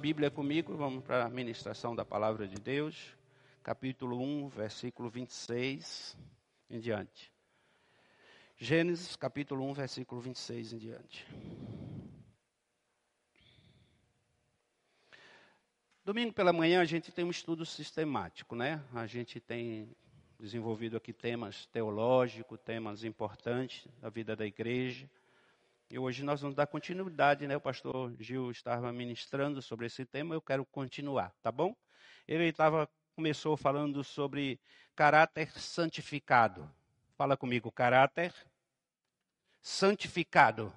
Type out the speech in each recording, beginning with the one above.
Bíblia comigo, vamos para a ministração da palavra de Deus, capítulo 1, versículo 26 em diante. Gênesis, capítulo 1, versículo 26 em diante. Domingo pela manhã a gente tem um estudo sistemático, né? A gente tem desenvolvido aqui temas teológicos, temas importantes da vida da igreja. E hoje nós vamos dar continuidade, né? O pastor Gil estava ministrando sobre esse tema, eu quero continuar, tá bom? Ele estava começou falando sobre caráter santificado. Fala comigo, caráter santificado.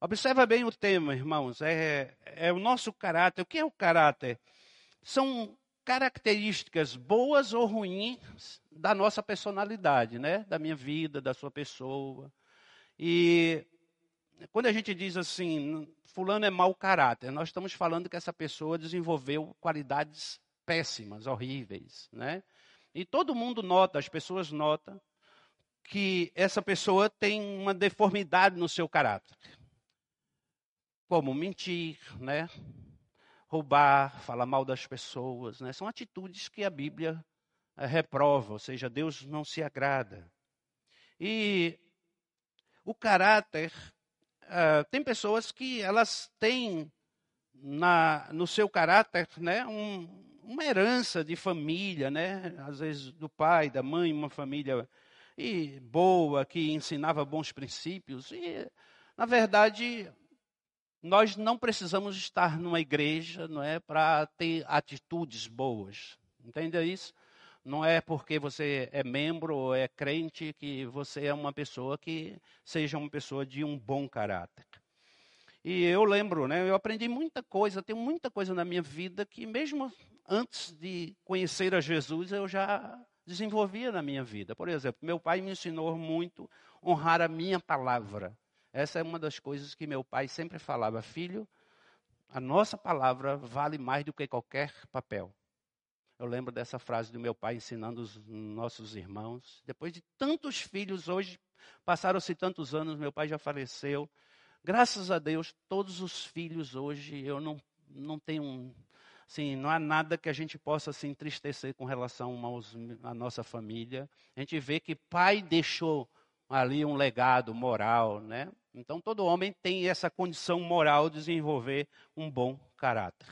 Observa bem o tema, irmãos. É, é o nosso caráter. O que é o caráter? São características boas ou ruins da nossa personalidade, né? Da minha vida, da sua pessoa. E quando a gente diz assim, fulano é mau caráter, nós estamos falando que essa pessoa desenvolveu qualidades péssimas, horríveis, né? E todo mundo nota, as pessoas notam que essa pessoa tem uma deformidade no seu caráter. Como mentir, né? Roubar, falar mal das pessoas, né? São atitudes que a Bíblia eh, reprova, ou seja, Deus não se agrada. E o caráter uh, tem pessoas que elas têm na, no seu caráter né, um, uma herança de família, né? às vezes do pai, da mãe, uma família e boa, que ensinava bons princípios. E, na verdade, nós não precisamos estar numa igreja não é, para ter atitudes boas. Entende isso? Não é porque você é membro ou é crente que você é uma pessoa que seja uma pessoa de um bom caráter. E eu lembro, né, eu aprendi muita coisa, tenho muita coisa na minha vida que mesmo antes de conhecer a Jesus eu já desenvolvia na minha vida. Por exemplo, meu pai me ensinou muito honrar a minha palavra. Essa é uma das coisas que meu pai sempre falava, filho, a nossa palavra vale mais do que qualquer papel. Eu lembro dessa frase do meu pai ensinando os nossos irmãos. Depois de tantos filhos, hoje passaram-se tantos anos, meu pai já faleceu. Graças a Deus, todos os filhos hoje, eu não, não tenho. Assim, não há nada que a gente possa se entristecer com relação à nossa família. A gente vê que pai deixou ali um legado moral, né? Então todo homem tem essa condição moral de desenvolver um bom caráter.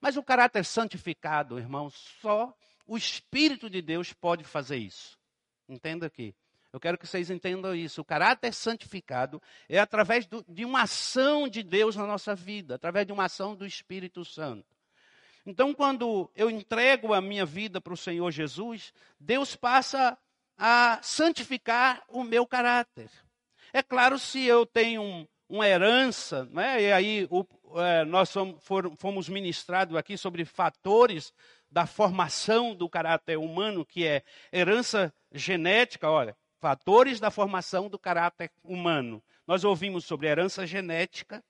Mas o caráter santificado, irmãos, só o Espírito de Deus pode fazer isso. Entenda aqui. Eu quero que vocês entendam isso. O caráter santificado é através do, de uma ação de Deus na nossa vida, através de uma ação do Espírito Santo. Então, quando eu entrego a minha vida para o Senhor Jesus, Deus passa a santificar o meu caráter. É claro, se eu tenho um, uma herança, né? e aí o, é, nós fomos ministrados aqui sobre fatores da formação do caráter humano, que é herança genética, olha, fatores da formação do caráter humano. Nós ouvimos sobre herança genética,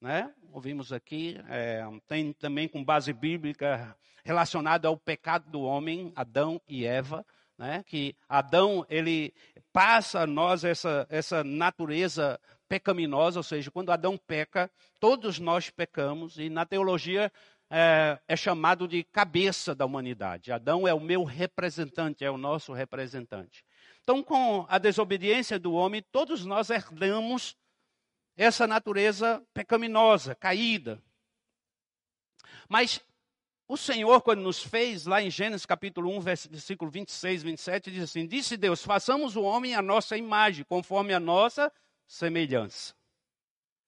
né? Ouvimos aqui, é, tem também com base bíblica relacionado ao pecado do homem, Adão e Eva, né? Que Adão ele passa a nós essa essa natureza pecaminosa, ou seja, quando Adão peca, todos nós pecamos, e na teologia é, é, chamado de cabeça da humanidade. Adão é o meu representante, é o nosso representante. Então, com a desobediência do homem, todos nós herdamos essa natureza pecaminosa, caída. Mas o Senhor, quando nos fez, lá em Gênesis capítulo 1, versículo 26, 27, diz assim: Disse Deus: façamos o homem à nossa imagem, conforme a nossa semelhança.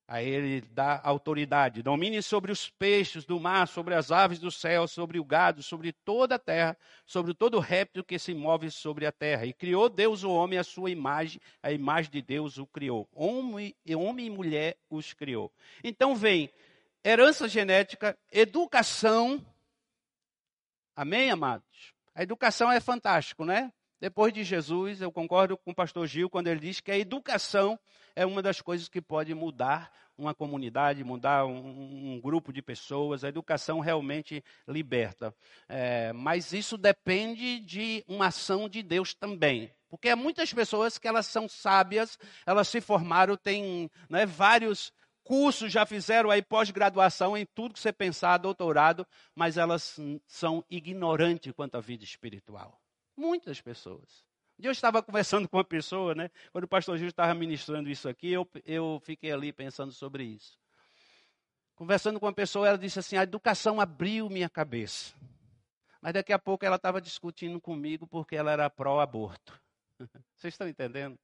Aí ele dá autoridade, domine sobre os peixes do mar, sobre as aves do céu, sobre o gado, sobre toda a terra, sobre todo réptil que se move sobre a terra. E criou Deus o homem à sua imagem, a imagem de Deus o criou. Homem, homem e mulher os criou. Então vem herança genética, educação. Amém, amados? A educação é fantástico, né? Depois de Jesus, eu concordo com o pastor Gil quando ele diz que a educação é uma das coisas que pode mudar uma comunidade, mudar um, um grupo de pessoas. A educação realmente liberta. É, mas isso depende de uma ação de Deus também. Porque há muitas pessoas que elas são sábias, elas se formaram, têm né, vários curso, já fizeram aí pós-graduação em tudo que você pensar, doutorado, mas elas são ignorantes quanto à vida espiritual. Muitas pessoas. Eu estava conversando com uma pessoa, né? Quando o pastor Gil estava ministrando isso aqui, eu, eu fiquei ali pensando sobre isso. Conversando com uma pessoa, ela disse assim: a educação abriu minha cabeça. Mas daqui a pouco ela estava discutindo comigo porque ela era pró-aborto. Vocês estão entendendo?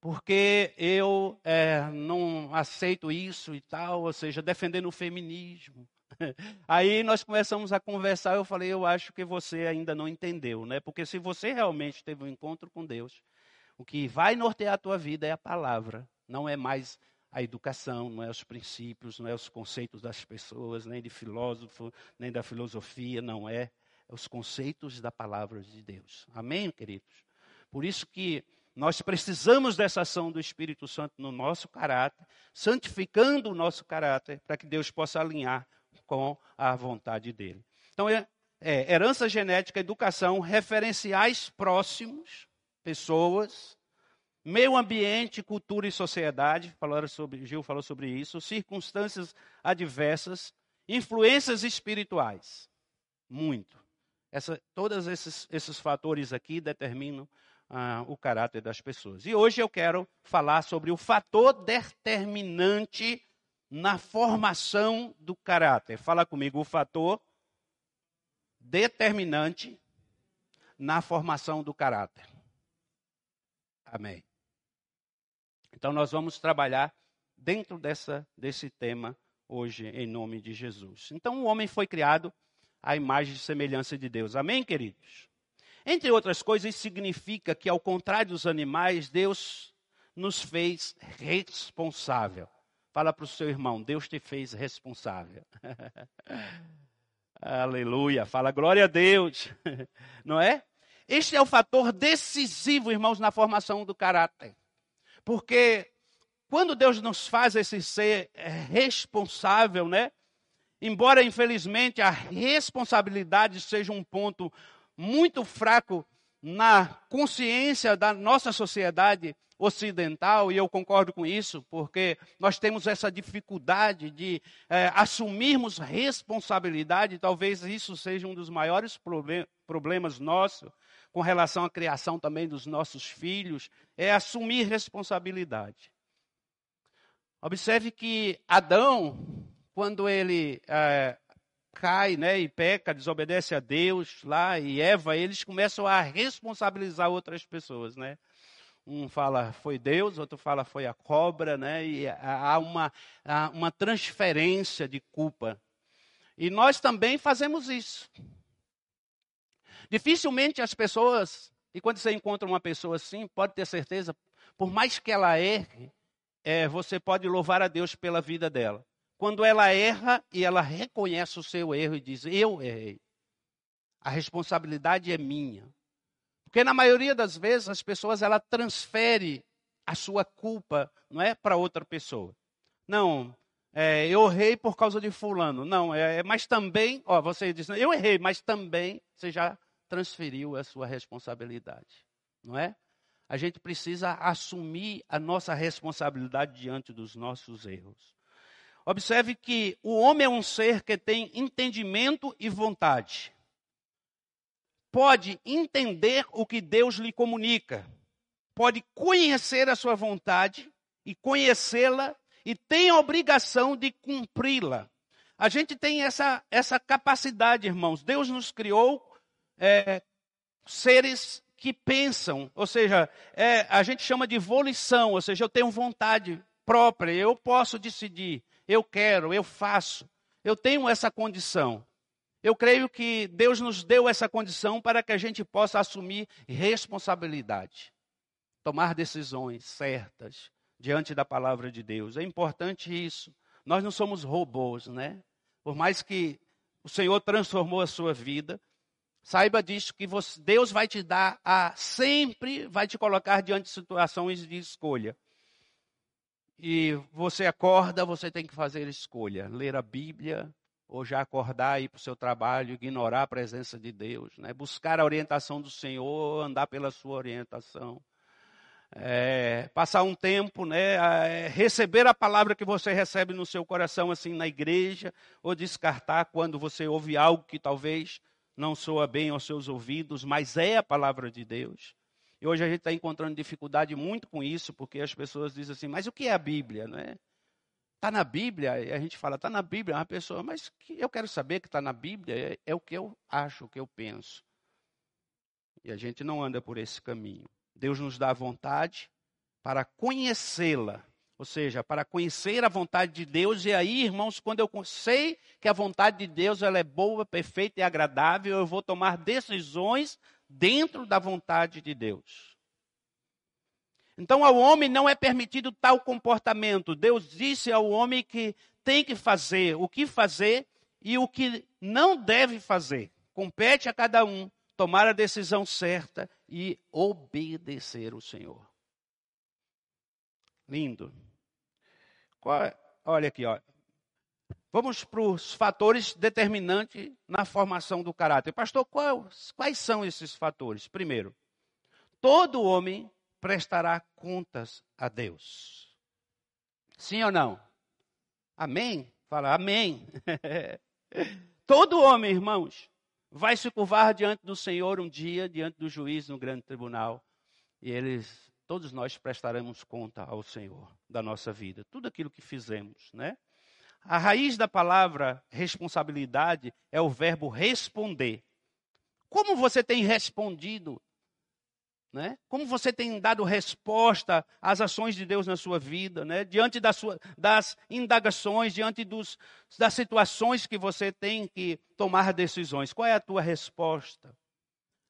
Porque eu é, não aceito isso e tal, ou seja, defendendo o feminismo. Aí nós começamos a conversar, eu falei, eu acho que você ainda não entendeu, né? Porque se você realmente teve um encontro com Deus, o que vai nortear a tua vida é a palavra, não é mais a educação, não é os princípios, não é os conceitos das pessoas, nem de filósofo, nem da filosofia, não é, é os conceitos da palavra de Deus. Amém, queridos? Por isso que nós precisamos dessa ação do Espírito Santo no nosso caráter, santificando o nosso caráter, para que Deus possa alinhar com a vontade dele. Então, é, é herança genética, educação, referenciais próximos, pessoas, meio ambiente, cultura e sociedade, sobre, Gil falou sobre isso, circunstâncias adversas, influências espirituais, muito. Essa, todos esses, esses fatores aqui determinam ah, o caráter das pessoas. E hoje eu quero falar sobre o fator determinante na formação do caráter. Fala comigo, o fator determinante na formação do caráter. Amém. Então nós vamos trabalhar dentro dessa, desse tema hoje, em nome de Jesus. Então o homem foi criado à imagem e semelhança de Deus. Amém, queridos? Entre outras coisas, significa que, ao contrário dos animais, Deus nos fez responsável. Fala para o seu irmão, Deus te fez responsável. Aleluia, fala glória a Deus. Não é? Este é o fator decisivo, irmãos, na formação do caráter. Porque quando Deus nos faz esse ser responsável, né? Embora infelizmente a responsabilidade seja um ponto muito fraco na consciência da nossa sociedade ocidental, e eu concordo com isso, porque nós temos essa dificuldade de é, assumirmos responsabilidade, talvez isso seja um dos maiores problem problemas nossos, com relação à criação também dos nossos filhos, é assumir responsabilidade. Observe que Adão, quando ele é, cai né, e peca, desobedece a Deus lá, e Eva, eles começam a responsabilizar outras pessoas, né? Um fala foi Deus, outro fala foi a cobra, né? E há uma, há uma transferência de culpa. E nós também fazemos isso. Dificilmente as pessoas, e quando você encontra uma pessoa assim, pode ter certeza, por mais que ela erre, é, você pode louvar a Deus pela vida dela. Quando ela erra e ela reconhece o seu erro e diz: Eu errei. A responsabilidade é minha. Porque na maioria das vezes as pessoas ela transfere a sua culpa, não é, para outra pessoa. Não, é, eu errei por causa de fulano. Não, é, mas também, ó, você diz, eu errei, mas também você já transferiu a sua responsabilidade, não é? A gente precisa assumir a nossa responsabilidade diante dos nossos erros. Observe que o homem é um ser que tem entendimento e vontade. Pode entender o que Deus lhe comunica, pode conhecer a sua vontade e conhecê-la e tem a obrigação de cumpri-la. A gente tem essa, essa capacidade, irmãos. Deus nos criou é, seres que pensam, ou seja, é, a gente chama de volição, ou seja, eu tenho vontade própria, eu posso decidir, eu quero, eu faço, eu tenho essa condição. Eu creio que Deus nos deu essa condição para que a gente possa assumir responsabilidade, tomar decisões certas diante da palavra de Deus. É importante isso. Nós não somos robôs, né? Por mais que o Senhor transformou a sua vida, Saiba disso que você, Deus vai te dar a sempre vai te colocar diante de situações de escolha. E você acorda, você tem que fazer escolha, ler a Bíblia ou já acordar ir para o seu trabalho, ignorar a presença de Deus, né? Buscar a orientação do Senhor, andar pela sua orientação. é, passar um tempo, né, é, receber a palavra que você recebe no seu coração, assim, na igreja, ou descartar quando você ouve algo que talvez não soa bem aos seus ouvidos, mas é a palavra de Deus. E hoje a gente está encontrando dificuldade muito com isso, porque as pessoas dizem assim, mas o que é a Bíblia, não é? Está na Bíblia, e a gente fala, está na Bíblia, uma pessoa, mas eu quero saber que está na Bíblia, é, é o que eu acho, o que eu penso. E a gente não anda por esse caminho. Deus nos dá vontade para conhecê-la, ou seja, para conhecer a vontade de Deus. E aí, irmãos, quando eu sei que a vontade de Deus ela é boa, perfeita e agradável, eu vou tomar decisões dentro da vontade de Deus. Então, ao homem não é permitido tal comportamento. Deus disse ao homem que tem que fazer o que fazer e o que não deve fazer. Compete a cada um tomar a decisão certa e obedecer o Senhor. Lindo. Qual, olha aqui. Vamos para os fatores determinantes na formação do caráter. Pastor, quais, quais são esses fatores? Primeiro, todo homem prestará contas a Deus. Sim ou não? Amém? Fala, amém. todo homem, irmãos, vai se curvar diante do Senhor um dia, diante do juiz no grande tribunal, e eles, todos nós prestaremos conta ao Senhor da nossa vida, tudo aquilo que fizemos, né? A raiz da palavra responsabilidade é o verbo responder. Como você tem respondido né? Como você tem dado resposta às ações de Deus na sua vida, né? diante das, sua, das indagações, diante dos, das situações que você tem que tomar decisões. Qual é a tua resposta?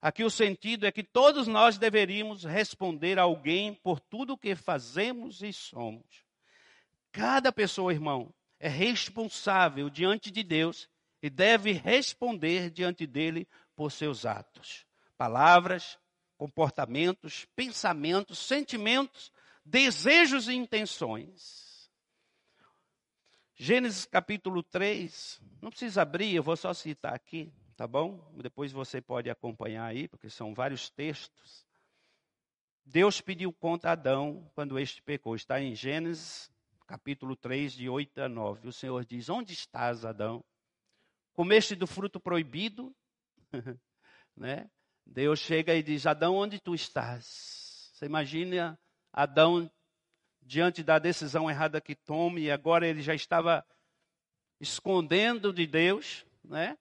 Aqui o sentido é que todos nós deveríamos responder a alguém por tudo o que fazemos e somos. Cada pessoa, irmão, é responsável diante de Deus e deve responder diante dele por seus atos, palavras, comportamentos, pensamentos, sentimentos, desejos e intenções. Gênesis capítulo 3, não precisa abrir, eu vou só citar aqui, tá bom? Depois você pode acompanhar aí, porque são vários textos. Deus pediu conta a Adão quando este pecou. Está em Gênesis capítulo 3, de 8 a 9. O Senhor diz: Onde estás, Adão? Comeste do fruto proibido? né? Deus chega e diz: Adão, onde tu estás? Você imagina Adão diante da decisão errada que tome, e agora ele já estava escondendo de Deus, né?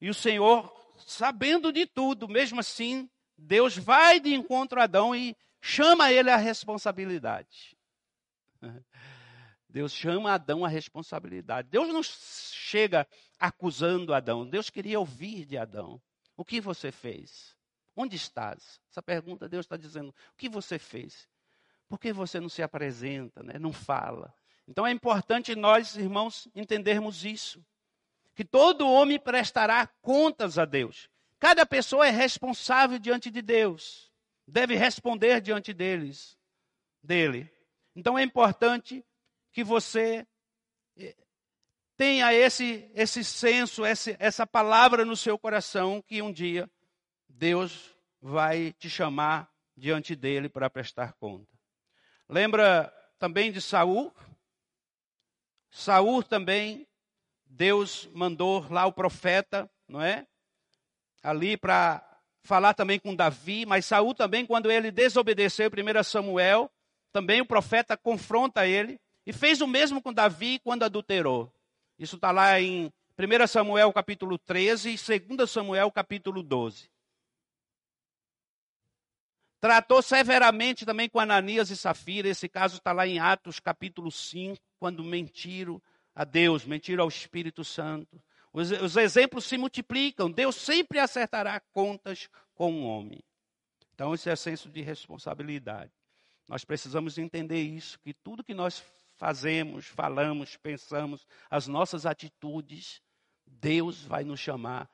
E o Senhor, sabendo de tudo, mesmo assim, Deus vai de encontro a Adão e chama ele à responsabilidade. Deus chama Adão à responsabilidade. Deus não chega acusando Adão. Deus queria ouvir de Adão. O que você fez? Onde estás? Essa pergunta Deus está dizendo: o que você fez? Por que você não se apresenta, né? não fala? Então é importante nós, irmãos, entendermos isso. Que todo homem prestará contas a Deus. Cada pessoa é responsável diante de Deus. Deve responder diante deles, dele. Então é importante que você eh, tenha esse, esse senso, esse, essa palavra no seu coração, que um dia Deus vai te chamar diante dele para prestar conta. Lembra também de Saul? Saul também, Deus mandou lá o profeta, não é? Ali para falar também com Davi, mas Saul também, quando ele desobedeceu 1 Samuel, também o profeta confronta ele e fez o mesmo com Davi quando adulterou. Isso está lá em 1 Samuel capítulo 13 e 2 Samuel capítulo 12. Tratou severamente também com Ananias e Safira. Esse caso está lá em Atos capítulo 5, quando mentiram a Deus, mentiram ao Espírito Santo. Os, os exemplos se multiplicam. Deus sempre acertará contas com o homem. Então, esse é senso de responsabilidade. Nós precisamos entender isso, que tudo que nós fazemos, falamos, pensamos, as nossas atitudes, Deus vai nos chamar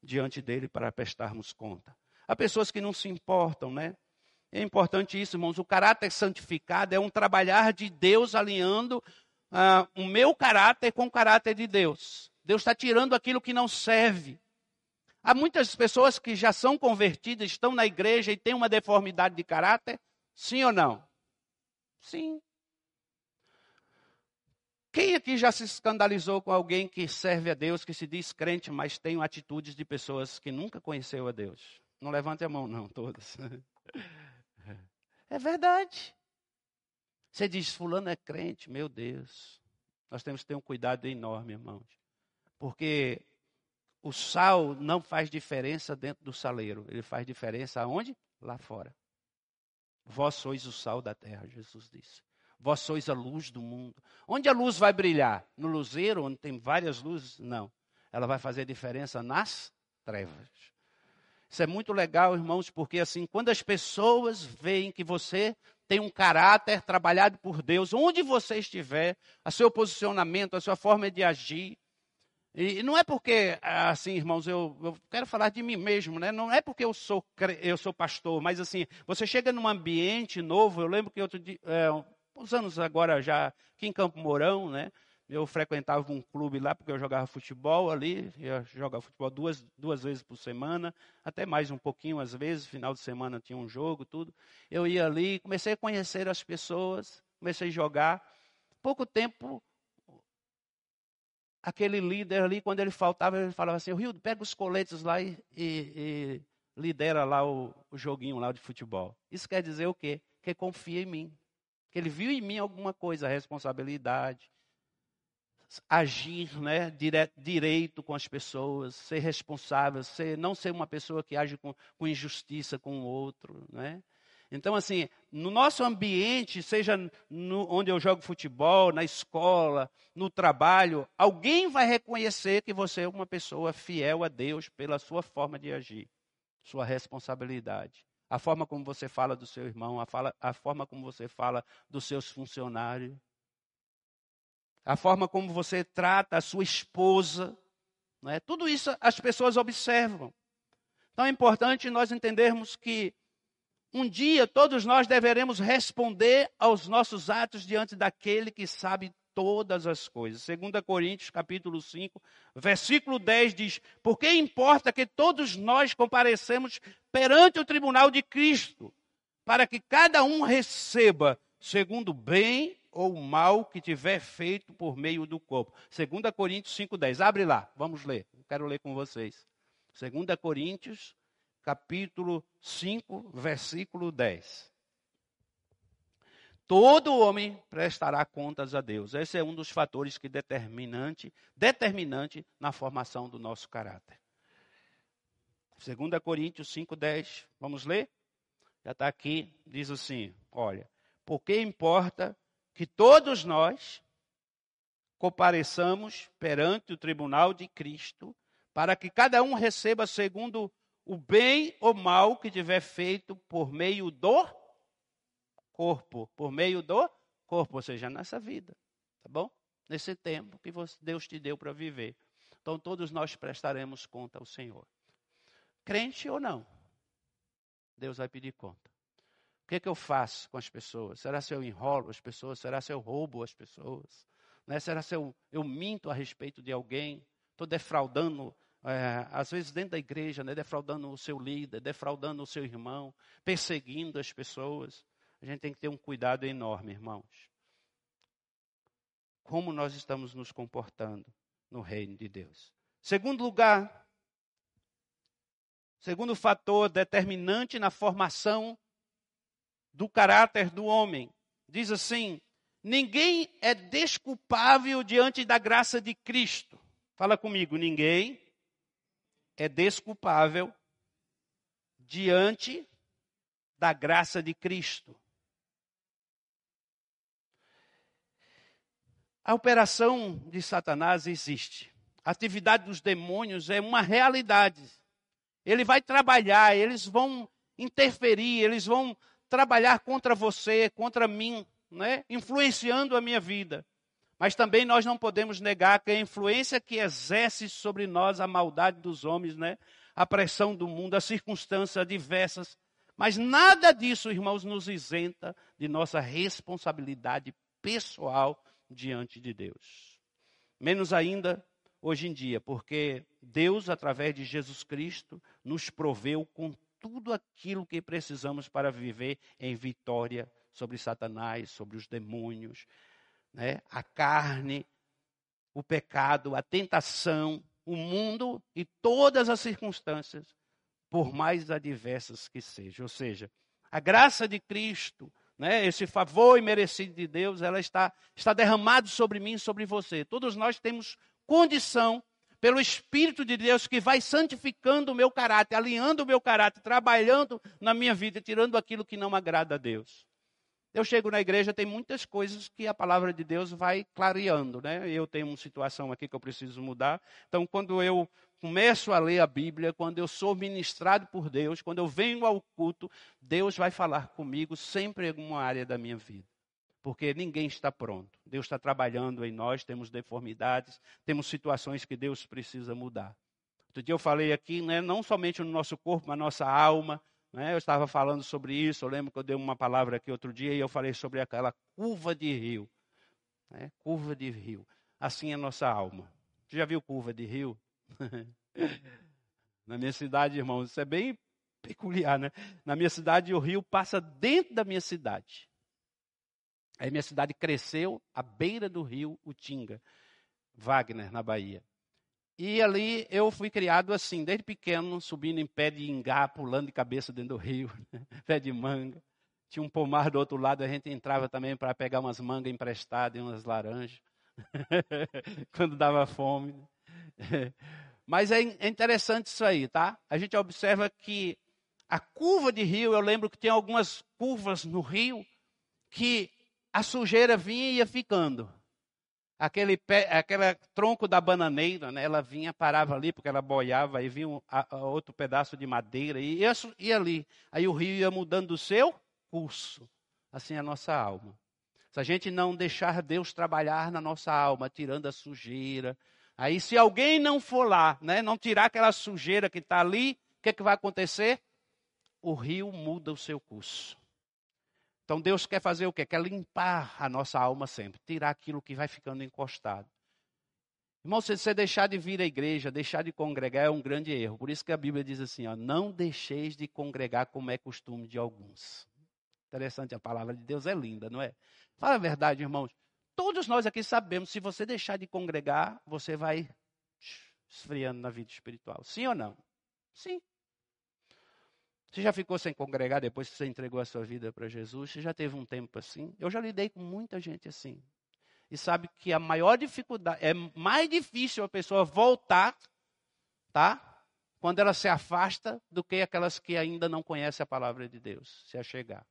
diante dele para prestarmos conta. Há pessoas que não se importam, né? É importante isso, irmãos. O caráter santificado é um trabalhar de Deus alinhando uh, o meu caráter com o caráter de Deus. Deus está tirando aquilo que não serve. Há muitas pessoas que já são convertidas, estão na igreja e têm uma deformidade de caráter, Sim ou não? Sim. Quem aqui já se escandalizou com alguém que serve a Deus, que se diz crente, mas tem atitudes de pessoas que nunca conheceu a Deus? Não levante a mão, não, todas. É verdade. Você diz, fulano é crente, meu Deus. Nós temos que ter um cuidado enorme, irmãos. Porque o sal não faz diferença dentro do saleiro. Ele faz diferença aonde? Lá fora. Vós sois o sal da terra, Jesus disse. Vós sois a luz do mundo. Onde a luz vai brilhar? No luzeiro, onde tem várias luzes? Não. Ela vai fazer diferença nas trevas. Isso é muito legal, irmãos, porque assim, quando as pessoas veem que você tem um caráter trabalhado por Deus, onde você estiver, a seu posicionamento, a sua forma de agir, e não é porque, assim, irmãos, eu, eu, quero falar de mim mesmo, né? Não é porque eu sou, eu sou pastor, mas assim, você chega num ambiente novo, eu lembro que outro dia, é, uns anos agora já, aqui em Campo Mourão, né? Eu frequentava um clube lá porque eu jogava futebol ali, ia jogar futebol duas, duas vezes por semana, até mais um pouquinho às vezes, final de semana tinha um jogo, tudo. Eu ia ali, comecei a conhecer as pessoas, comecei a jogar. Pouco tempo, aquele líder ali, quando ele faltava, ele falava assim, Rio, pega os coletes lá e, e, e lidera lá o, o joguinho lá de futebol. Isso quer dizer o quê? Que confia em mim que ele viu em mim alguma coisa, responsabilidade, agir né, dire, direito com as pessoas, ser responsável, ser, não ser uma pessoa que age com, com injustiça com o outro. Né? Então, assim, no nosso ambiente, seja no, onde eu jogo futebol, na escola, no trabalho, alguém vai reconhecer que você é uma pessoa fiel a Deus pela sua forma de agir, sua responsabilidade a forma como você fala do seu irmão, a, fala, a forma como você fala dos seus funcionários, a forma como você trata a sua esposa. É? Tudo isso as pessoas observam. Então é importante nós entendermos que um dia todos nós deveremos responder aos nossos atos diante daquele que sabe todas as coisas. 2 Coríntios, capítulo 5, versículo 10 diz: Porque importa que todos nós comparecemos perante o tribunal de Cristo, para que cada um receba segundo o bem ou mal que tiver feito por meio do corpo. 2 Coríntios 5:10. Abre lá, vamos ler. quero ler com vocês. 2 Coríntios, capítulo 5, versículo 10. Todo homem prestará contas a Deus. Esse é um dos fatores que determinante, determinante na formação do nosso caráter. 2 Coríntios 5,10. Vamos ler? Já está aqui, diz assim: olha, porque importa que todos nós compareçamos perante o tribunal de Cristo, para que cada um receba segundo o bem ou mal que tiver feito por meio do corpo, por meio do corpo, ou seja, nessa vida, tá bom? Nesse tempo que Deus te deu para viver. Então todos nós prestaremos conta ao Senhor. Crente ou não, Deus vai pedir conta. O que, é que eu faço com as pessoas? Será se eu enrolo as pessoas? Será se eu roubo as pessoas? Né? Será se eu, eu minto a respeito de alguém? Estou defraudando, é, às vezes dentro da igreja, né? defraudando o seu líder, defraudando o seu irmão, perseguindo as pessoas a gente tem que ter um cuidado enorme, irmãos. Como nós estamos nos comportando no reino de Deus. Segundo lugar, segundo fator determinante na formação do caráter do homem, diz assim: ninguém é desculpável diante da graça de Cristo. Fala comigo, ninguém é desculpável diante da graça de Cristo. A operação de Satanás existe. A atividade dos demônios é uma realidade. Ele vai trabalhar, eles vão interferir, eles vão trabalhar contra você, contra mim, né? influenciando a minha vida. Mas também nós não podemos negar que a influência que exerce sobre nós a maldade dos homens, né? a pressão do mundo, as circunstâncias diversas. Mas nada disso, irmãos, nos isenta de nossa responsabilidade pessoal diante de Deus. Menos ainda hoje em dia, porque Deus, através de Jesus Cristo, nos proveu com tudo aquilo que precisamos para viver em vitória sobre Satanás, sobre os demônios, né? a carne, o pecado, a tentação, o mundo e todas as circunstâncias, por mais adversas que sejam. Ou seja, a graça de Cristo, né, esse favor imerecido de Deus, ela está, está derramado sobre mim e sobre você. Todos nós temos condição, pelo Espírito de Deus, que vai santificando o meu caráter, alinhando o meu caráter, trabalhando na minha vida, tirando aquilo que não agrada a Deus. Eu chego na igreja, tem muitas coisas que a palavra de Deus vai clareando, né? Eu tenho uma situação aqui que eu preciso mudar. Então, quando eu começo a ler a Bíblia, quando eu sou ministrado por Deus, quando eu venho ao culto, Deus vai falar comigo sempre em alguma área da minha vida. Porque ninguém está pronto. Deus está trabalhando em nós, temos deformidades, temos situações que Deus precisa mudar. Outro dia eu falei aqui, né, não somente no nosso corpo, mas na nossa alma, né? Eu estava falando sobre isso, eu lembro que eu dei uma palavra aqui outro dia e eu falei sobre aquela curva de rio. Né? Curva de rio. Assim é a nossa alma. Você já viu curva de rio? Na minha cidade, irmãos, isso é bem peculiar, né? Na minha cidade, o rio passa dentro da minha cidade. Aí minha cidade cresceu à beira do rio Utinga, Wagner, na Bahia. E ali eu fui criado assim, desde pequeno, subindo em pé de ingá, pulando de cabeça dentro do rio, pé de manga. Tinha um pomar do outro lado, a gente entrava também para pegar umas mangas emprestadas e umas laranjas, quando dava fome. Mas é, é interessante isso aí, tá? A gente observa que a curva de rio, eu lembro que tem algumas curvas no rio que a sujeira vinha e ia ficando aquele pé, aquele tronco da bananeira, né, ela vinha, parava ali, porque ela boiava, aí vinha um, a, a outro pedaço de madeira, e ia, ia ali. Aí o rio ia mudando o seu curso. Assim é a nossa alma. Se a gente não deixar Deus trabalhar na nossa alma, tirando a sujeira, aí se alguém não for lá, né, não tirar aquela sujeira que está ali, o que, é que vai acontecer? O rio muda o seu curso. Então Deus quer fazer o quê? Quer limpar a nossa alma sempre, tirar aquilo que vai ficando encostado. Irmão, se você deixar de vir à igreja, deixar de congregar é um grande erro. Por isso que a Bíblia diz assim: ó, não deixeis de congregar como é costume de alguns. Interessante, a palavra de Deus é linda, não é? Fala a verdade, irmãos. Todos nós aqui sabemos, se você deixar de congregar, você vai esfriando na vida espiritual. Sim ou não? Sim. Você já ficou sem congregar depois que você entregou a sua vida para Jesus? Você já teve um tempo assim? Eu já lidei com muita gente assim. E sabe que a maior dificuldade, é mais difícil a pessoa voltar, tá? Quando ela se afasta do que aquelas que ainda não conhecem a palavra de Deus, se achegar.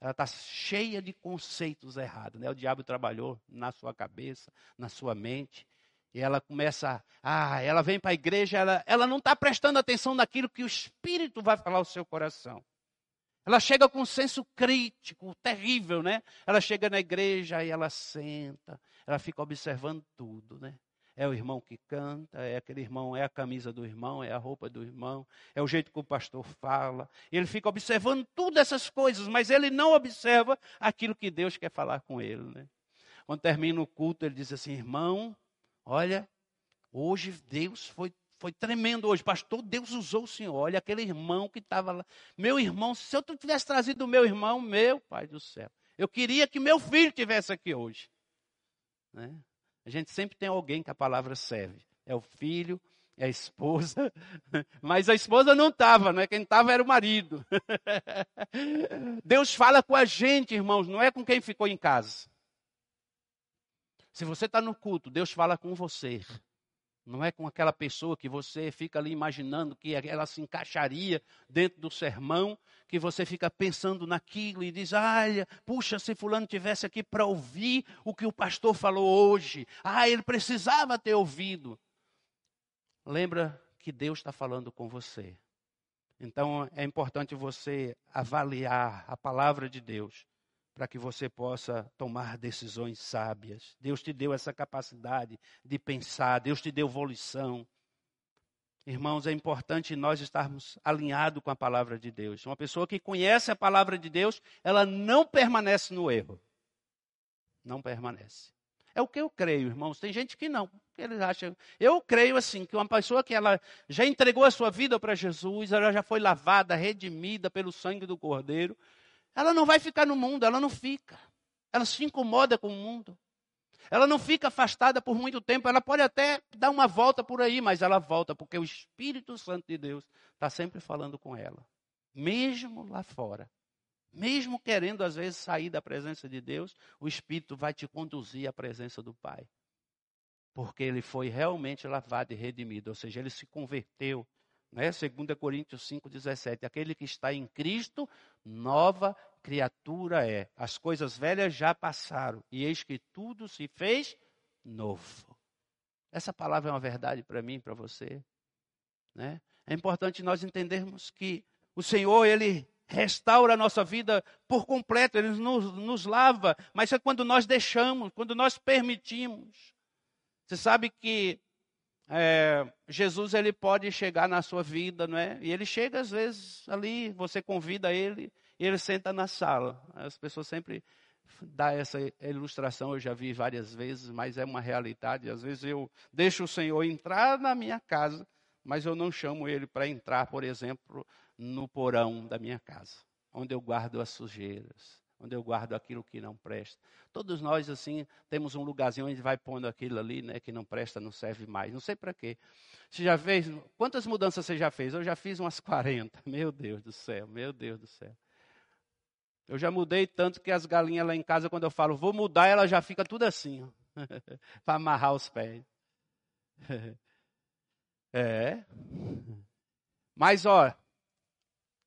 Ela está cheia de conceitos errados, né? O diabo trabalhou na sua cabeça, na sua mente. E ela começa, ah, ela vem para a igreja, ela, ela não está prestando atenção naquilo que o Espírito vai falar ao seu coração. Ela chega com um senso crítico terrível, né? Ela chega na igreja e ela senta, ela fica observando tudo, né? É o irmão que canta, é aquele irmão, é a camisa do irmão, é a roupa do irmão, é o jeito que o pastor fala. Ele fica observando todas essas coisas, mas ele não observa aquilo que Deus quer falar com ele, né? Quando termina o culto, ele diz assim: irmão, Olha, hoje Deus foi, foi tremendo hoje. Pastor, Deus usou o senhor. Olha, aquele irmão que estava lá. Meu irmão, se eu tivesse trazido o meu irmão, meu pai do céu. Eu queria que meu filho tivesse aqui hoje. Né? A gente sempre tem alguém que a palavra serve. É o filho, é a esposa. Mas a esposa não estava, né? Quem estava era o marido. Deus fala com a gente, irmãos, não é com quem ficou em casa. Se você está no culto, Deus fala com você. Não é com aquela pessoa que você fica ali imaginando que ela se encaixaria dentro do sermão, que você fica pensando naquilo e diz: olha, puxa, se fulano tivesse aqui para ouvir o que o pastor falou hoje. Ah, ele precisava ter ouvido. Lembra que Deus está falando com você. Então é importante você avaliar a palavra de Deus para que você possa tomar decisões sábias. Deus te deu essa capacidade de pensar, Deus te deu volição. Irmãos, é importante nós estarmos alinhados com a palavra de Deus. Uma pessoa que conhece a palavra de Deus, ela não permanece no erro. Não permanece. É o que eu creio, irmãos. Tem gente que não. Eles acham. Eu creio assim que uma pessoa que ela já entregou a sua vida para Jesus, ela já foi lavada, redimida pelo sangue do Cordeiro, ela não vai ficar no mundo, ela não fica. Ela se incomoda com o mundo. Ela não fica afastada por muito tempo, ela pode até dar uma volta por aí, mas ela volta, porque o Espírito Santo de Deus está sempre falando com ela, mesmo lá fora. Mesmo querendo, às vezes, sair da presença de Deus, o Espírito vai te conduzir à presença do Pai. Porque ele foi realmente lavado e redimido, ou seja, ele se converteu. Né? 2 Coríntios 5,17. Aquele que está em Cristo, nova criatura é. As coisas velhas já passaram, e eis que tudo se fez novo. Essa palavra é uma verdade para mim, para você. Né? É importante nós entendermos que o Senhor, Ele restaura a nossa vida por completo, Ele nos, nos lava, mas é quando nós deixamos, quando nós permitimos. Você sabe que é, Jesus ele pode chegar na sua vida, não é? E ele chega às vezes ali, você convida ele e ele senta na sala. As pessoas sempre dão essa ilustração, eu já vi várias vezes, mas é uma realidade. Às vezes eu deixo o Senhor entrar na minha casa, mas eu não chamo ele para entrar, por exemplo, no porão da minha casa, onde eu guardo as sujeiras, onde eu guardo aquilo que não presta. Todos nós, assim, temos um lugarzinho onde vai pondo aquilo ali, né, que não presta, não serve mais. Não sei para quê. Você já fez? Quantas mudanças você já fez? Eu já fiz umas 40. Meu Deus do céu, meu Deus do céu. Eu já mudei tanto que as galinhas lá em casa, quando eu falo vou mudar, ela já fica tudo assim, para amarrar os pés. é. Mas, ó,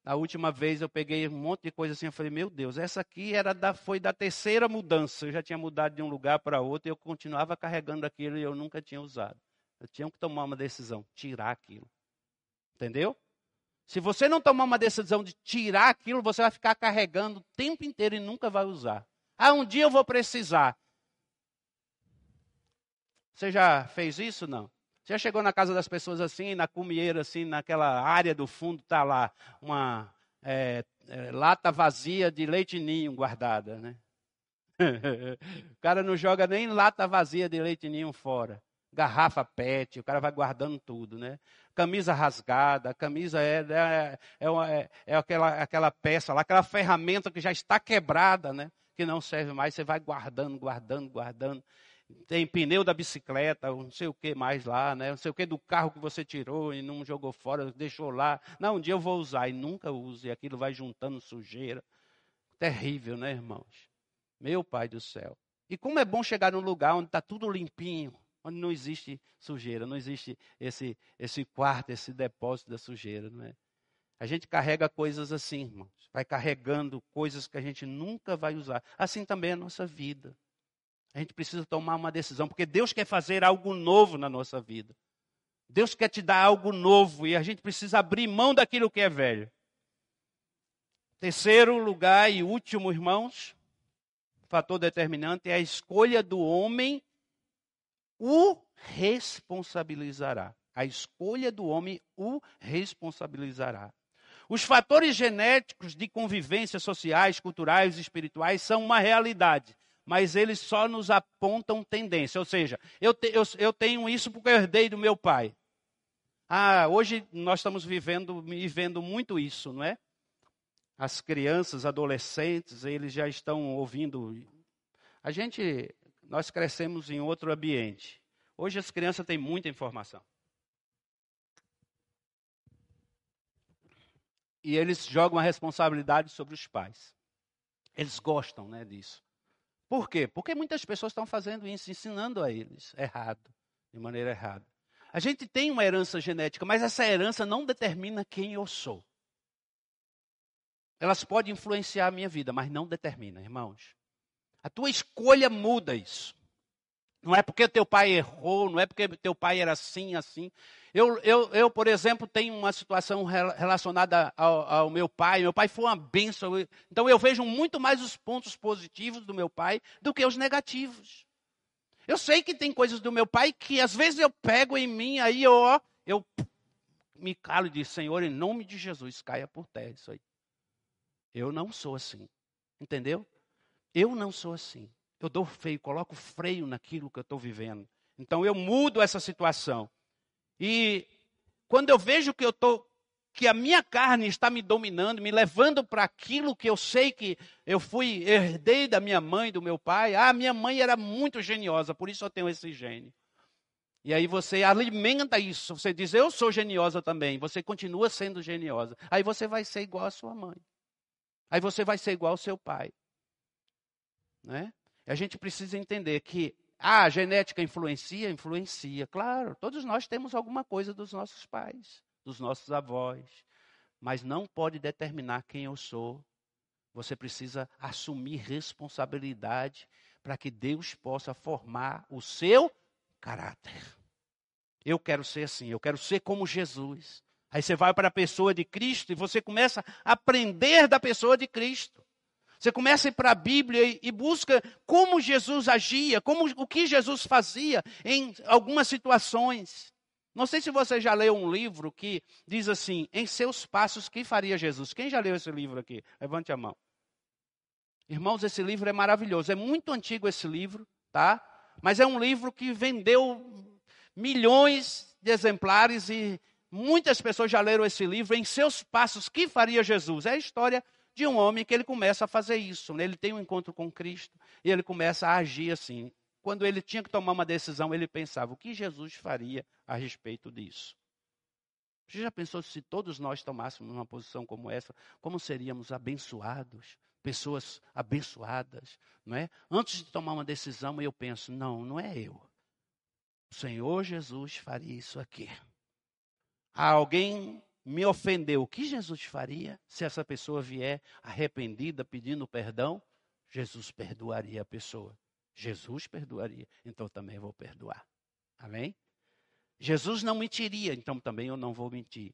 a última vez eu peguei um monte de coisa assim, eu falei, meu Deus, essa aqui era da, foi da terceira mudança. Eu já tinha mudado de um lugar para outro e eu continuava carregando aquilo e eu nunca tinha usado. Eu tinha que tomar uma decisão, tirar aquilo. Entendeu? Se você não tomar uma decisão de tirar aquilo, você vai ficar carregando o tempo inteiro e nunca vai usar. Ah, um dia eu vou precisar. Você já fez isso? Não. Já chegou na casa das pessoas assim, na cumieira, assim, naquela área do fundo, está lá uma é, é, lata vazia de leite ninho guardada, né? o cara não joga nem lata vazia de leite ninho fora. Garrafa PET, o cara vai guardando tudo, né? Camisa rasgada, camisa é, é, é, é, é aquela, aquela peça lá, aquela ferramenta que já está quebrada, né? Que não serve mais, você vai guardando, guardando, guardando tem pneu da bicicleta, não sei o que mais lá, né? não sei o que do carro que você tirou e não jogou fora, deixou lá. Não, um dia eu vou usar e nunca uso, e aquilo vai juntando sujeira. Terrível, né, irmãos? Meu Pai do céu. E como é bom chegar num lugar onde está tudo limpinho, onde não existe sujeira, não existe esse, esse quarto, esse depósito da sujeira, não é? A gente carrega coisas assim, irmãos. Vai carregando coisas que a gente nunca vai usar. Assim também é a nossa vida. A gente precisa tomar uma decisão, porque Deus quer fazer algo novo na nossa vida. Deus quer te dar algo novo e a gente precisa abrir mão daquilo que é velho. Terceiro lugar e último, irmãos, fator determinante é a escolha do homem o responsabilizará. A escolha do homem o responsabilizará. Os fatores genéticos de convivência sociais, culturais e espirituais são uma realidade mas eles só nos apontam tendência. Ou seja, eu, te, eu, eu tenho isso porque eu herdei do meu pai. Ah, hoje nós estamos vivendo, vivendo muito isso, não é? As crianças, adolescentes, eles já estão ouvindo. A gente, nós crescemos em outro ambiente. Hoje as crianças têm muita informação. E eles jogam a responsabilidade sobre os pais. Eles gostam né, disso. Por quê? Porque muitas pessoas estão fazendo isso, ensinando a eles errado, de maneira errada. A gente tem uma herança genética, mas essa herança não determina quem eu sou. Elas podem influenciar a minha vida, mas não determina, irmãos. A tua escolha muda isso. Não é porque teu pai errou, não é porque teu pai era assim, assim. Eu, eu, eu por exemplo, tenho uma situação relacionada ao, ao, meu pai. Meu pai foi uma bênção. Então eu vejo muito mais os pontos positivos do meu pai do que os negativos. Eu sei que tem coisas do meu pai que às vezes eu pego em mim, aí eu, ó, eu me calo e digo, Senhor, em nome de Jesus, caia por terra isso aí. Eu não sou assim. Entendeu? Eu não sou assim. eu dou freio, coloco freio naquilo que eu estou vivendo. Então eu mudo essa situação. E quando eu vejo que eu que a minha carne está me dominando, me levando para aquilo que eu sei que eu fui herdei da minha mãe, do meu pai. Ah, minha mãe era muito geniosa, por isso eu tenho esse gênio. E aí você alimenta isso, você diz, eu sou geniosa também, você continua sendo geniosa. Aí você vai ser igual à sua mãe. Aí você vai ser igual ao seu pai. Né? A gente precisa entender que ah, a genética influencia, influencia. Claro, todos nós temos alguma coisa dos nossos pais dos nossos avós, mas não pode determinar quem eu sou. Você precisa assumir responsabilidade para que Deus possa formar o seu caráter. Eu quero ser assim, eu quero ser como Jesus. Aí você vai para a pessoa de Cristo e você começa a aprender da pessoa de Cristo. Você começa a ir para a Bíblia e busca como Jesus agia, como o que Jesus fazia em algumas situações. Não sei se você já leu um livro que diz assim: Em seus passos, que faria Jesus? Quem já leu esse livro aqui? Levante a mão. Irmãos, esse livro é maravilhoso. É muito antigo esse livro, tá? Mas é um livro que vendeu milhões de exemplares e muitas pessoas já leram esse livro. Em seus passos, que faria Jesus? É a história de um homem que ele começa a fazer isso. Né? Ele tem um encontro com Cristo e ele começa a agir assim quando ele tinha que tomar uma decisão, ele pensava: o que Jesus faria a respeito disso? Você já pensou se todos nós tomássemos uma posição como essa, como seríamos abençoados, pessoas abençoadas, não é? Antes de tomar uma decisão, eu penso: não, não é eu. O Senhor Jesus faria isso aqui. Ah, alguém me ofendeu. O que Jesus faria se essa pessoa vier arrependida, pedindo perdão? Jesus perdoaria a pessoa. Jesus perdoaria, então também vou perdoar. Amém? Jesus não mentiria, então também eu não vou mentir.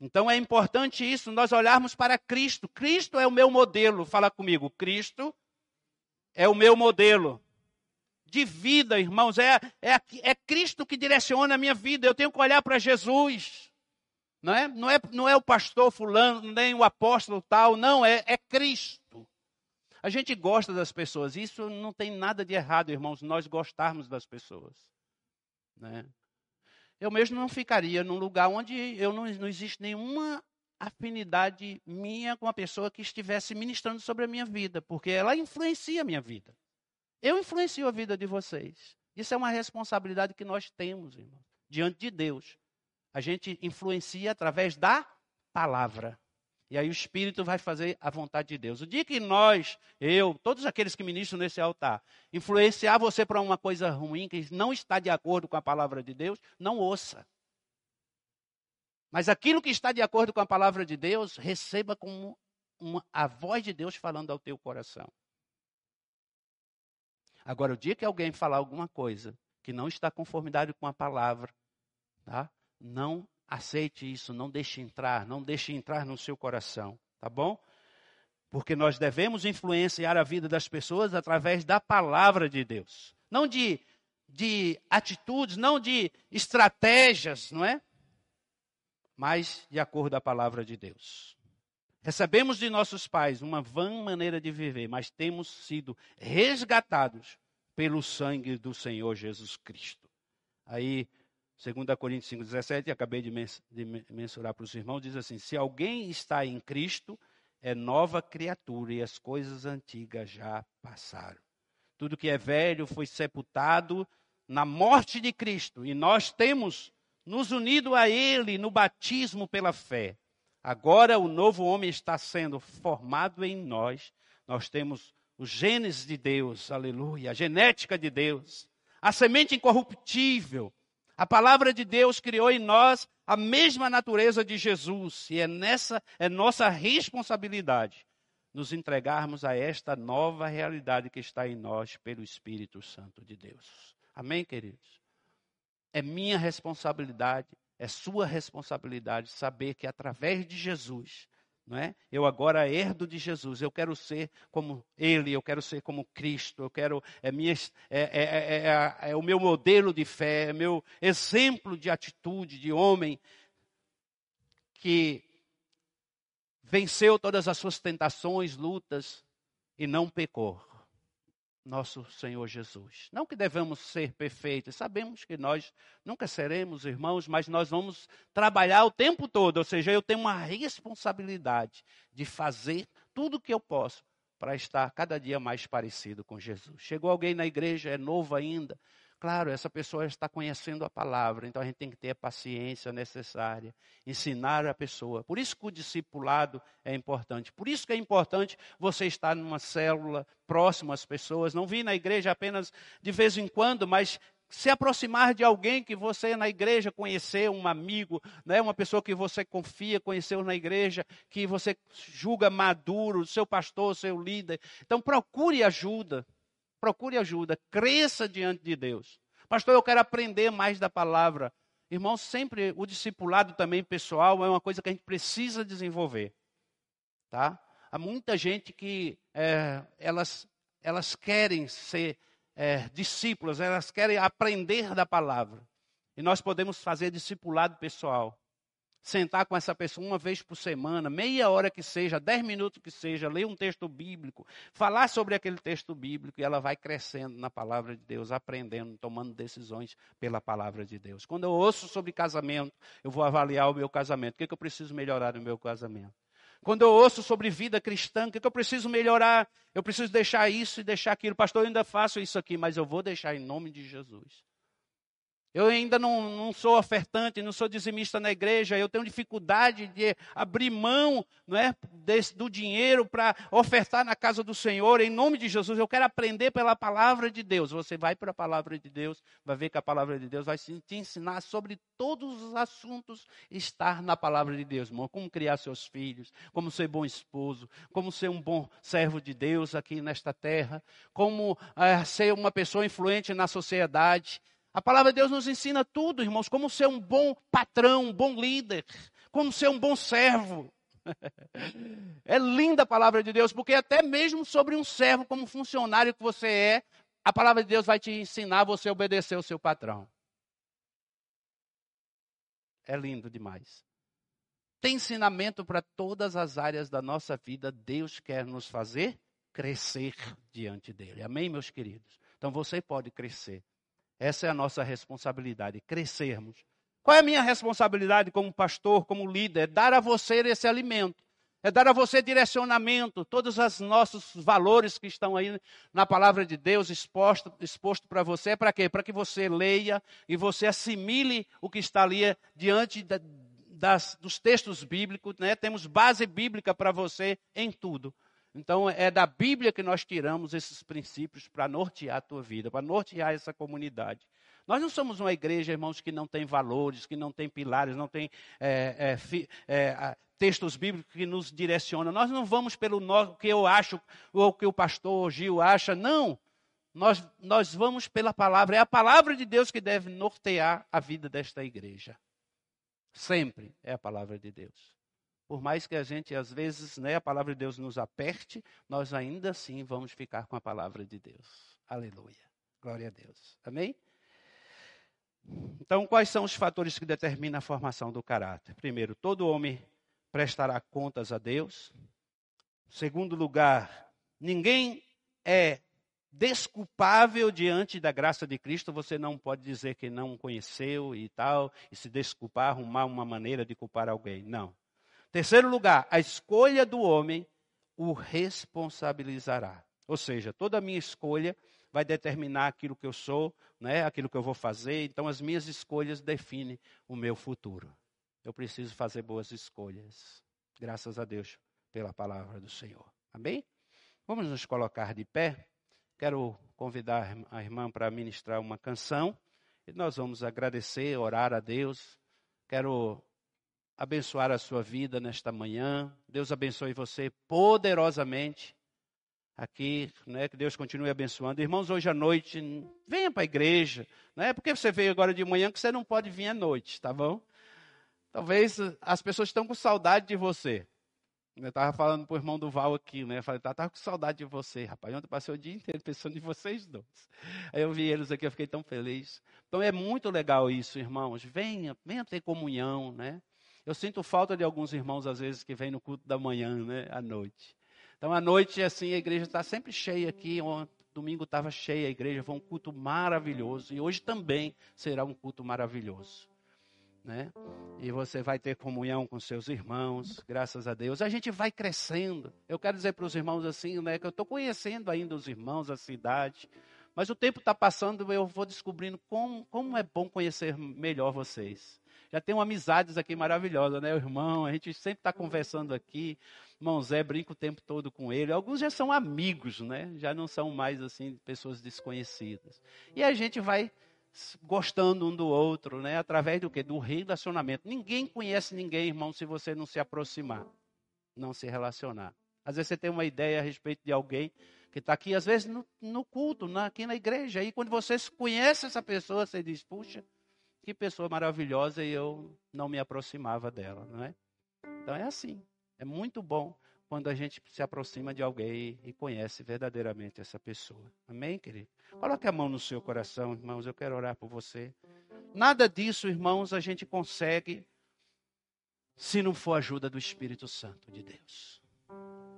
Então é importante isso, nós olharmos para Cristo. Cristo é o meu modelo. Fala comigo, Cristo é o meu modelo de vida, irmãos. É, é, é Cristo que direciona a minha vida. Eu tenho que olhar para Jesus. Não é? Não, é, não é o pastor fulano, nem o apóstolo tal, não, é, é Cristo. A gente gosta das pessoas, isso não tem nada de errado, irmãos, nós gostarmos das pessoas. Né? Eu mesmo não ficaria num lugar onde eu não, não existe nenhuma afinidade minha com a pessoa que estivesse ministrando sobre a minha vida, porque ela influencia a minha vida. Eu influencio a vida de vocês. Isso é uma responsabilidade que nós temos, irmãos, diante de Deus. A gente influencia através da palavra. E aí o Espírito vai fazer a vontade de Deus. O dia que nós, eu, todos aqueles que ministram nesse altar, influenciar você para uma coisa ruim que não está de acordo com a palavra de Deus, não ouça. Mas aquilo que está de acordo com a palavra de Deus, receba como uma, a voz de Deus falando ao teu coração. Agora, o dia que alguém falar alguma coisa que não está conformidade com a palavra, tá? Não aceite isso, não deixe entrar, não deixe entrar no seu coração, tá bom? Porque nós devemos influenciar a vida das pessoas através da palavra de Deus. Não de, de atitudes, não de estratégias, não é? Mas de acordo com a palavra de Deus. Recebemos de nossos pais uma vã maneira de viver, mas temos sido resgatados pelo sangue do Senhor Jesus Cristo. Aí 2 Coríntios 5,17, acabei de, de mensurar para os irmãos, diz assim: Se alguém está em Cristo, é nova criatura e as coisas antigas já passaram. Tudo que é velho foi sepultado na morte de Cristo e nós temos nos unido a Ele no batismo pela fé. Agora o novo homem está sendo formado em nós. Nós temos os genes de Deus, aleluia, a genética de Deus, a semente incorruptível a palavra de Deus criou em nós a mesma natureza de Jesus, e é nessa é nossa responsabilidade nos entregarmos a esta nova realidade que está em nós pelo Espírito Santo de Deus. Amém, queridos? É minha responsabilidade, é sua responsabilidade saber que através de Jesus não é? Eu agora herdo de Jesus, eu quero ser como Ele, eu quero ser como Cristo, eu quero, é, minha, é, é, é, é o meu modelo de fé, é meu exemplo de atitude de homem que venceu todas as suas tentações, lutas e não pecou. Nosso Senhor Jesus. Não que devemos ser perfeitos, sabemos que nós nunca seremos irmãos, mas nós vamos trabalhar o tempo todo, ou seja, eu tenho uma responsabilidade de fazer tudo o que eu posso para estar cada dia mais parecido com Jesus. Chegou alguém na igreja, é novo ainda, Claro, essa pessoa está conhecendo a palavra, então a gente tem que ter a paciência necessária, ensinar a pessoa. Por isso que o discipulado é importante. Por isso que é importante você estar numa célula próximo às pessoas, não vir na igreja apenas de vez em quando, mas se aproximar de alguém que você na igreja conheceu, um amigo, né, uma pessoa que você confia, conheceu na igreja, que você julga maduro, seu pastor, seu líder. Então procure ajuda. Procure ajuda, cresça diante de Deus. Pastor, eu quero aprender mais da palavra. Irmão, sempre o discipulado também pessoal é uma coisa que a gente precisa desenvolver. Tá? Há muita gente que é, elas, elas querem ser é, discípulas, elas querem aprender da palavra. E nós podemos fazer discipulado pessoal sentar com essa pessoa uma vez por semana, meia hora que seja, dez minutos que seja, ler um texto bíblico, falar sobre aquele texto bíblico e ela vai crescendo na palavra de Deus, aprendendo, tomando decisões pela palavra de Deus. Quando eu ouço sobre casamento, eu vou avaliar o meu casamento. O que, é que eu preciso melhorar no meu casamento? Quando eu ouço sobre vida cristã, o que, é que eu preciso melhorar? Eu preciso deixar isso e deixar aquilo. Pastor, eu ainda faço isso aqui, mas eu vou deixar em nome de Jesus. Eu ainda não, não, sou ofertante, não sou dizimista na igreja, eu tenho dificuldade de abrir mão não é, desse, do dinheiro para ofertar na casa do Senhor. Em nome de Jesus, eu quero aprender pela palavra de Deus. Você vai para a palavra de Deus, vai ver que a palavra de Deus vai te ensinar sobre todos os assuntos estar na palavra de Deus, irmão. Como criar seus filhos, como ser bom esposo, como ser um bom servo de Deus aqui nesta terra, como é, ser uma pessoa influente na sociedade. A palavra de Deus nos ensina tudo, irmãos, como ser um bom patrão, um bom líder, como ser um bom servo. É linda a palavra de Deus, porque até mesmo sobre um servo, como funcionário que você é, a palavra de Deus vai te ensinar você a obedecer ao seu patrão. É lindo demais. Tem ensinamento para todas as áreas da nossa vida. Deus quer nos fazer crescer diante dele. Amém, meus queridos? Então você pode crescer. Essa é a nossa responsabilidade, crescermos. Qual é a minha responsabilidade como pastor, como líder? É dar a você esse alimento. É dar a você direcionamento, todos os nossos valores que estão aí na palavra de Deus exposto, exposto para você. É para quê? Para que você leia e você assimile o que está ali diante da, das, dos textos bíblicos. Né? Temos base bíblica para você em tudo. Então, é da Bíblia que nós tiramos esses princípios para nortear a tua vida, para nortear essa comunidade. Nós não somos uma igreja, irmãos, que não tem valores, que não tem pilares, não tem é, é, fi, é, textos bíblicos que nos direcionam. Nós não vamos pelo que eu acho, ou que o pastor Gil acha, não. Nós, nós vamos pela palavra. É a palavra de Deus que deve nortear a vida desta igreja. Sempre é a palavra de Deus. Por mais que a gente, às vezes, né, a palavra de Deus nos aperte, nós ainda assim vamos ficar com a palavra de Deus. Aleluia. Glória a Deus. Amém? Então, quais são os fatores que determinam a formação do caráter? Primeiro, todo homem prestará contas a Deus. Segundo lugar, ninguém é desculpável diante da graça de Cristo. Você não pode dizer que não conheceu e tal, e se desculpar, arrumar uma maneira de culpar alguém. Não. Terceiro lugar, a escolha do homem o responsabilizará. Ou seja, toda a minha escolha vai determinar aquilo que eu sou, né, aquilo que eu vou fazer. Então, as minhas escolhas definem o meu futuro. Eu preciso fazer boas escolhas. Graças a Deus pela palavra do Senhor. Amém? Vamos nos colocar de pé. Quero convidar a irmã para ministrar uma canção. E nós vamos agradecer, orar a Deus. Quero abençoar a sua vida nesta manhã. Deus abençoe você poderosamente aqui, né? Que Deus continue abençoando. Irmãos, hoje à noite, venha para a igreja. Não é porque você veio agora de manhã que você não pode vir à noite, tá bom? Talvez as pessoas estão com saudade de você. Eu estava falando para o irmão do Val aqui, né? Eu falei, tá, com saudade de você, rapaz. Ontem passei o dia inteiro pensando em vocês dois. Aí eu vi eles aqui, eu fiquei tão feliz. Então é muito legal isso, irmãos. Venha, venha ter comunhão, né? Eu sinto falta de alguns irmãos, às vezes, que vêm no culto da manhã, né, à noite. Então, à noite, assim, a igreja está sempre cheia aqui. domingo estava cheia a igreja, foi um culto maravilhoso. E hoje também será um culto maravilhoso. Né? E você vai ter comunhão com seus irmãos, graças a Deus. A gente vai crescendo. Eu quero dizer para os irmãos assim, né, que eu estou conhecendo ainda os irmãos, a cidade. Mas o tempo está passando, eu vou descobrindo como, como é bom conhecer melhor vocês. Já tenho amizades aqui maravilhosas, né, irmão? A gente sempre está conversando aqui. Irmão Zé brinca o tempo todo com ele. Alguns já são amigos, né? Já não são mais assim pessoas desconhecidas. E a gente vai gostando um do outro, né? Através do quê? Do relacionamento. Ninguém conhece ninguém, irmão, se você não se aproximar, não se relacionar. Às vezes você tem uma ideia a respeito de alguém que está aqui, às vezes no, no culto, na, aqui na igreja. Aí quando você conhece essa pessoa, você diz, puxa, que pessoa maravilhosa e eu não me aproximava dela, não é? Então é assim. É muito bom quando a gente se aproxima de alguém e conhece verdadeiramente essa pessoa. Amém, querido? Coloque a mão no seu coração, irmãos. Eu quero orar por você. Nada disso, irmãos, a gente consegue se não for ajuda do Espírito Santo de Deus.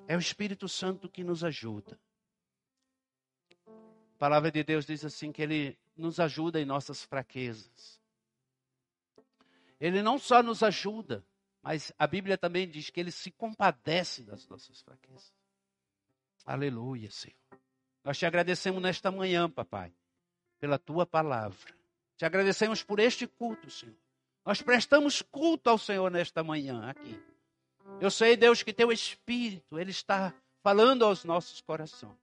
É o Espírito Santo que nos ajuda. A palavra de Deus diz assim que ele nos ajuda em nossas fraquezas. Ele não só nos ajuda, mas a Bíblia também diz que ele se compadece das nossas fraquezas. Aleluia, Senhor. Nós te agradecemos nesta manhã, papai, pela tua palavra. Te agradecemos por este culto, Senhor. Nós prestamos culto ao Senhor nesta manhã aqui. Eu sei, Deus, que teu Espírito, ele está falando aos nossos corações.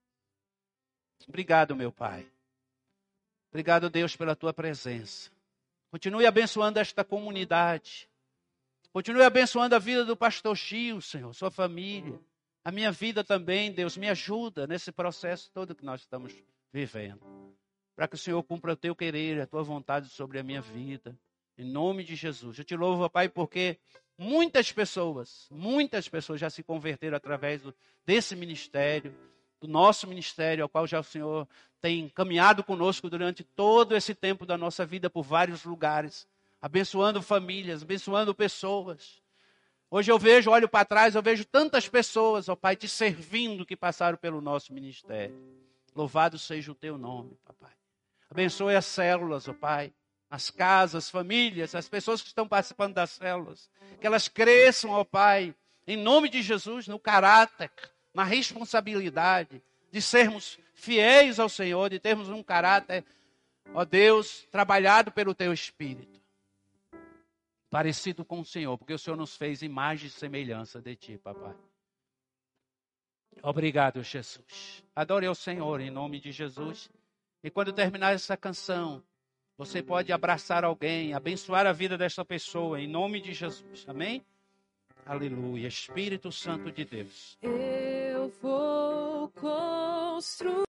Obrigado, meu Pai. Obrigado, Deus, pela tua presença. Continue abençoando esta comunidade. Continue abençoando a vida do pastor Gil, Senhor, sua família. A minha vida também, Deus, me ajuda nesse processo todo que nós estamos vivendo. Para que o Senhor cumpra o teu querer, a tua vontade sobre a minha vida. Em nome de Jesus. Eu te louvo, Pai, porque muitas pessoas, muitas pessoas já se converteram através desse ministério do nosso ministério, ao qual já o Senhor tem caminhado conosco durante todo esse tempo da nossa vida por vários lugares, abençoando famílias, abençoando pessoas. Hoje eu vejo, olho para trás, eu vejo tantas pessoas, ó Pai, te servindo que passaram pelo nosso ministério. Louvado seja o teu nome, papai. Abençoe as células, ó Pai, as casas, famílias, as pessoas que estão participando das células. Que elas cresçam, ó Pai, em nome de Jesus, no caráter, na responsabilidade de sermos fiéis ao Senhor, de termos um caráter, ó Deus, trabalhado pelo teu Espírito, parecido com o Senhor, porque o Senhor nos fez imagem e semelhança de ti, papai. Obrigado, Jesus. Adore ao Senhor em nome de Jesus. E quando terminar essa canção, você pode abraçar alguém, abençoar a vida dessa pessoa em nome de Jesus. Amém? Aleluia. Espírito Santo de Deus. Eu vou construir.